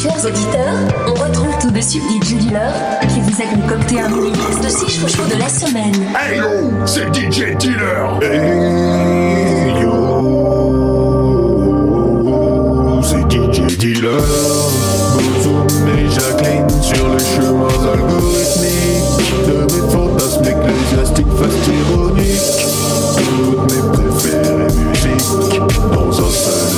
Chers auditeurs, on retrouve tout de suite DJ Dealer qui vous a concocté un mini de 6 chouchous de la semaine. Hey yo, c'est DJ Dealer. Hey yo, c'est DJ Dealer. Bozoum et Jacqueline sur le chemin algorithmique de mes fantasmes ecclésiastiques fast ironiques. Toutes mes préférées musiques dans un seul mix.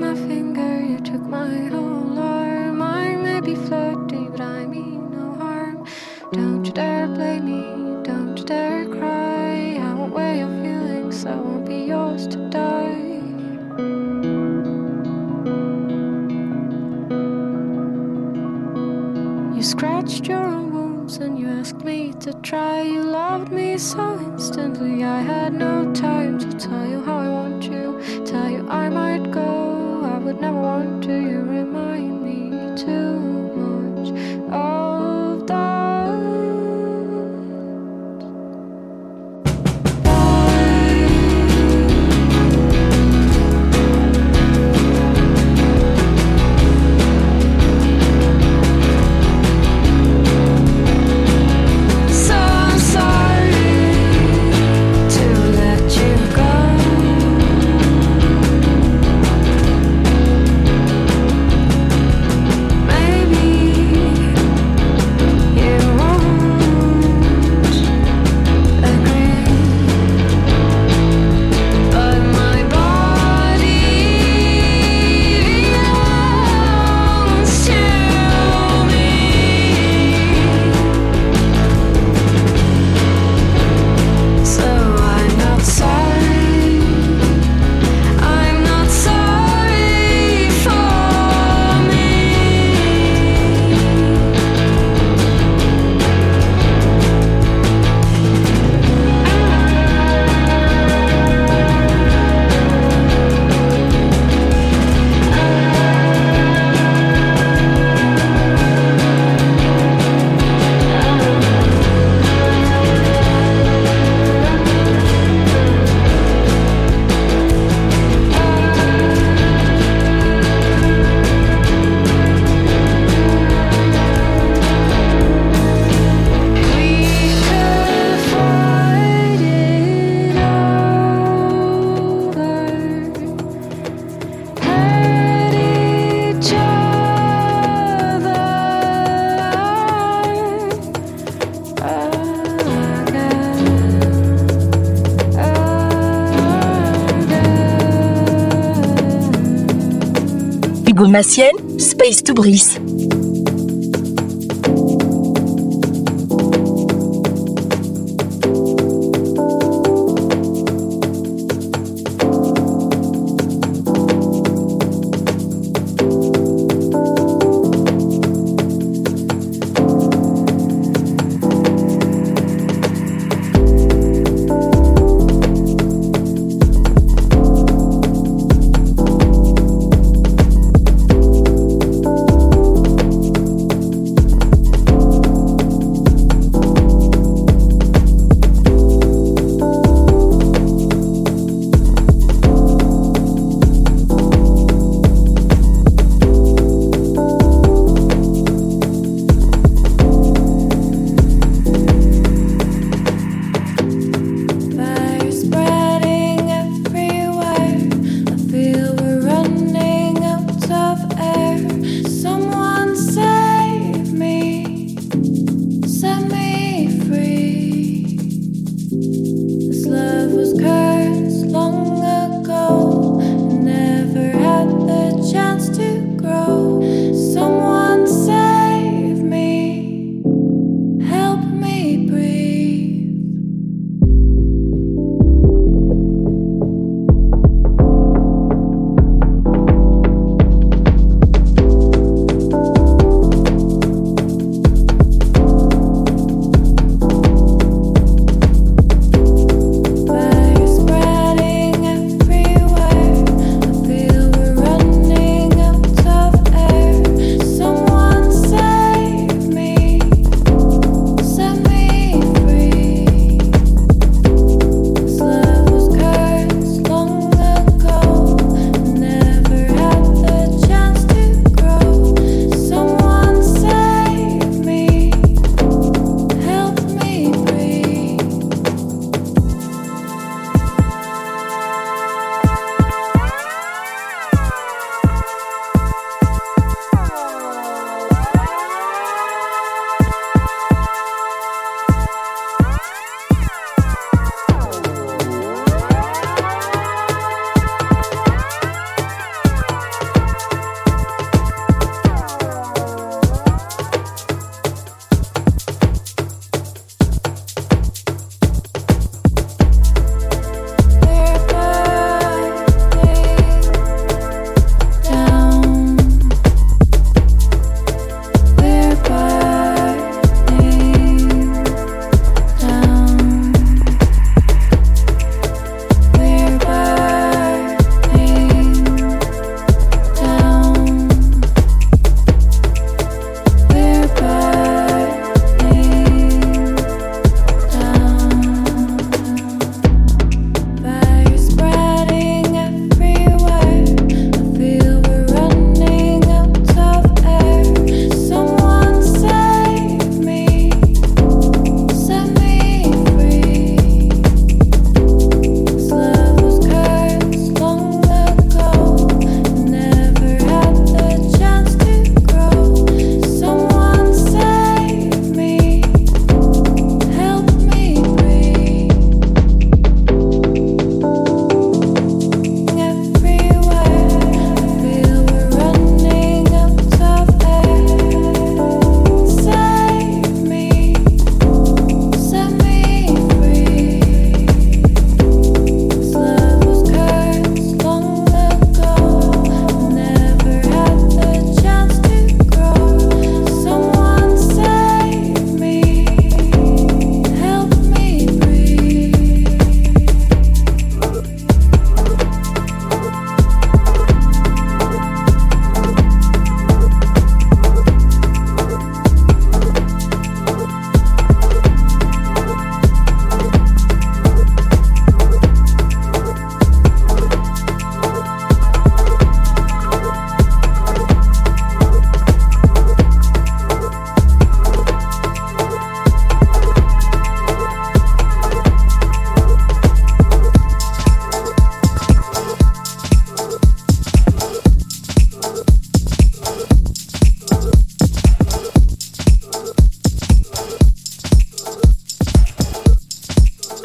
My finger, you took my whole arm. I may be flirty, but I mean no harm. Don't you dare blame me, don't you dare cry. I won't wear your feelings, I won't be yours to die. You scratched your own wounds and you asked me to try. You loved me so instantly, I had no time to tell you how I want you. Tell you I might go, would never want to. You remind me too Hugo Massiel, Space to Brice.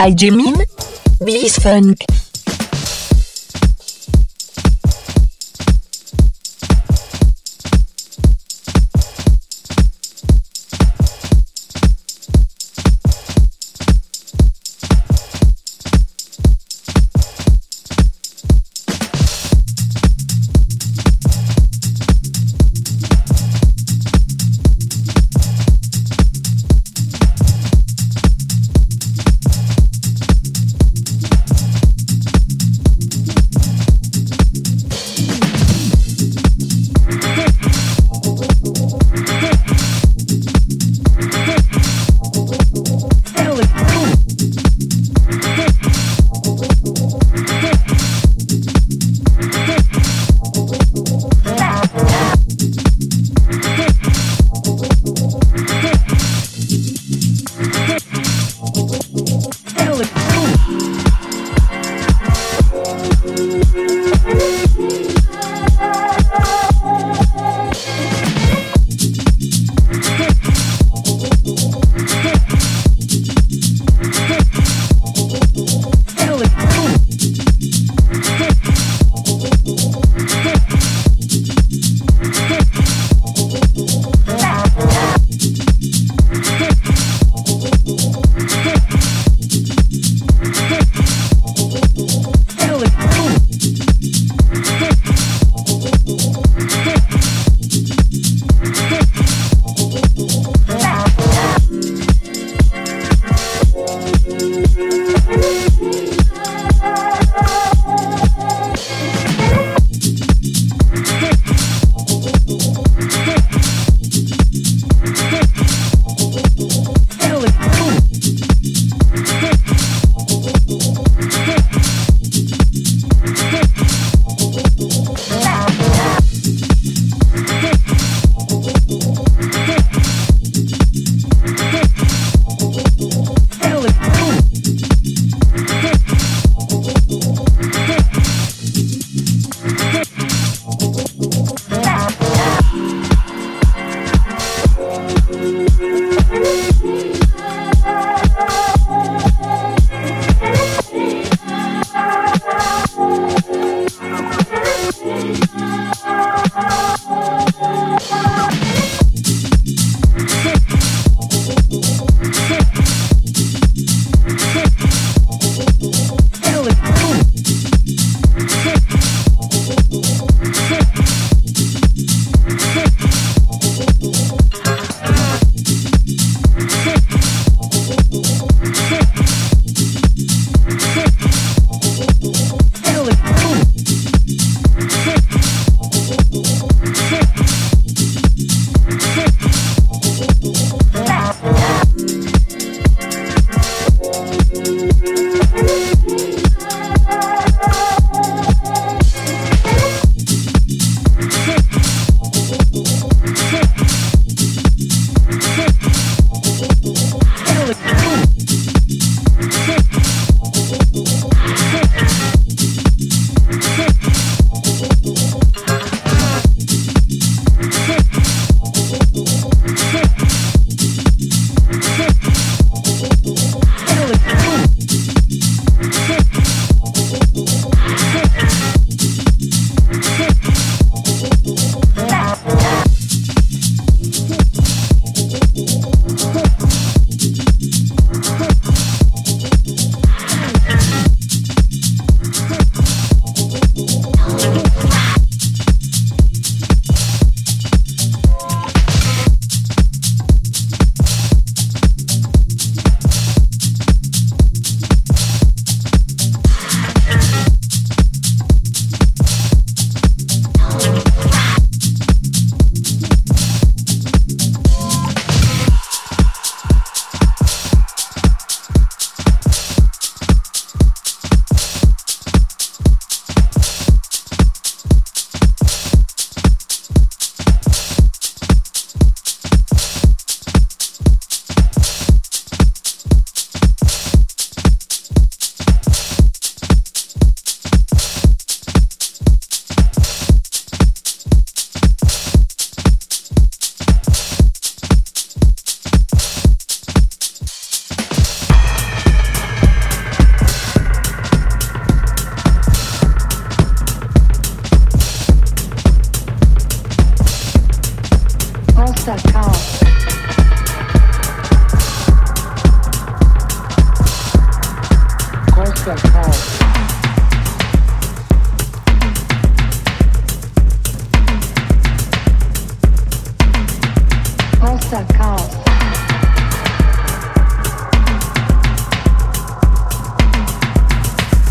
by Jimin. Bliss Funk.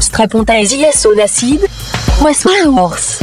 Strapontaesies d'acide. Westworld.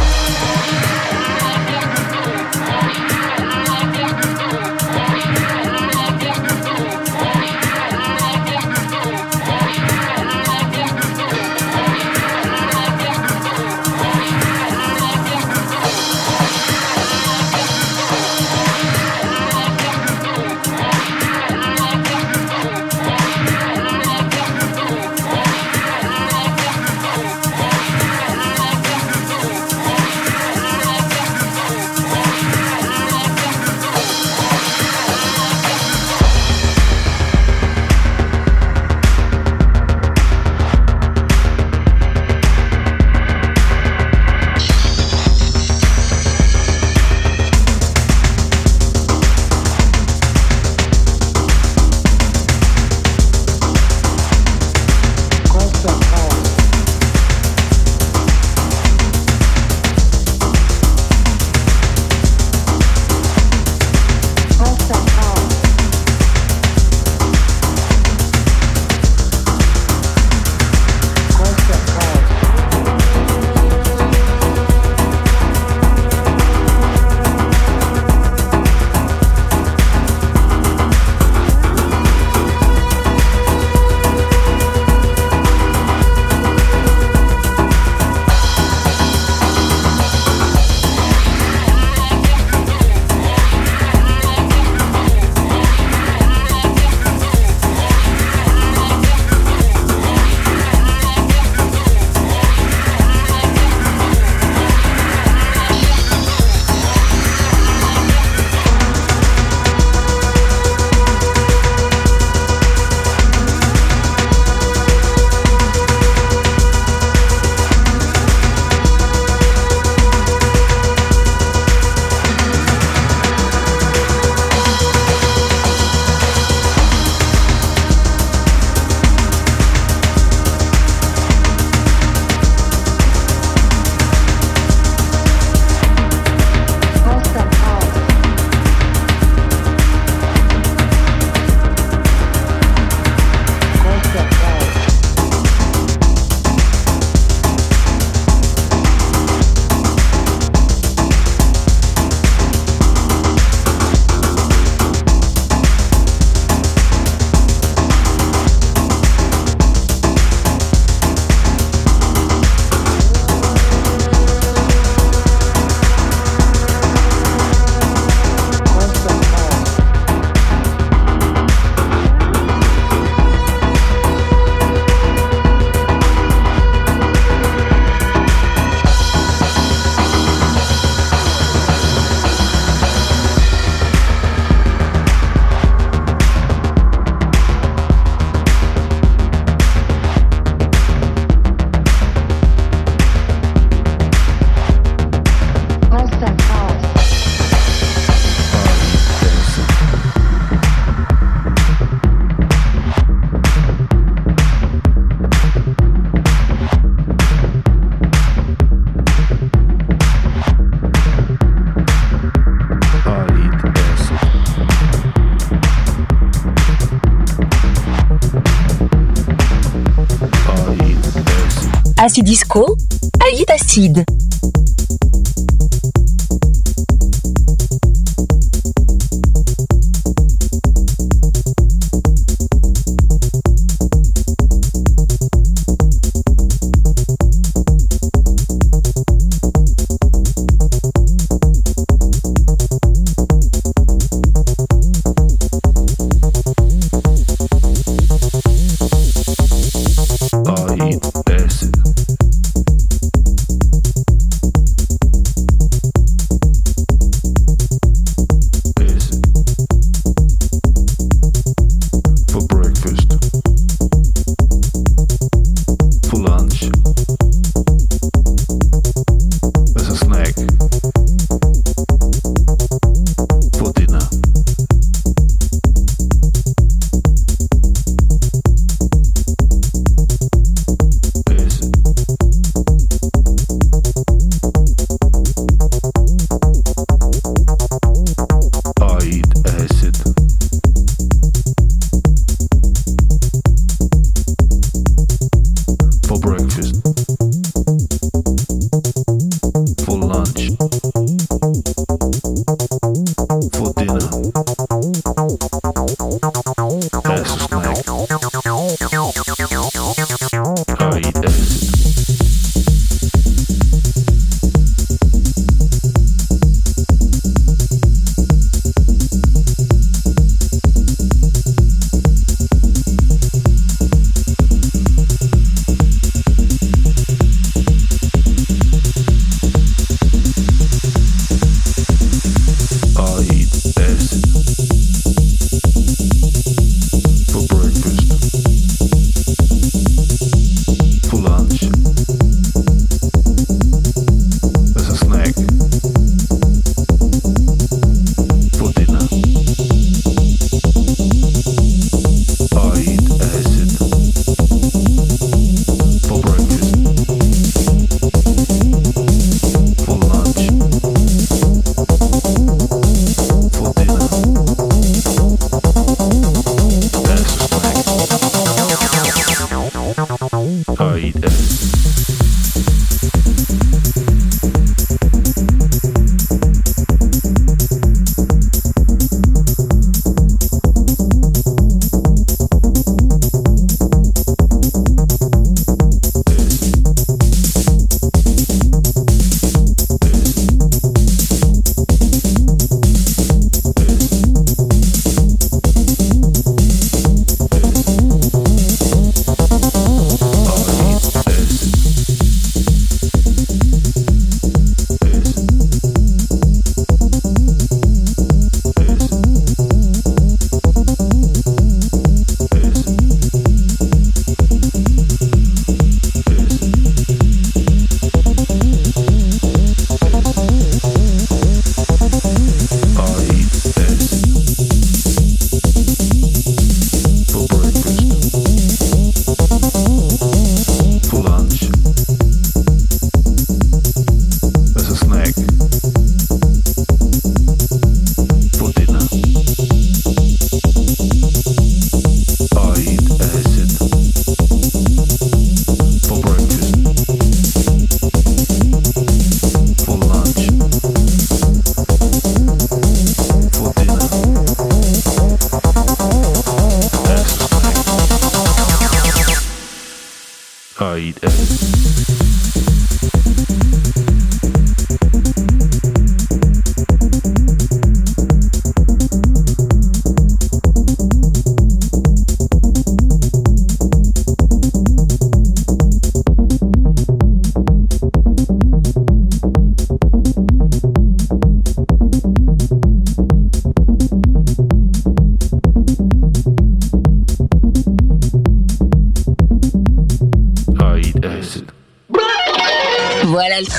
Acidisco, acide. Voilà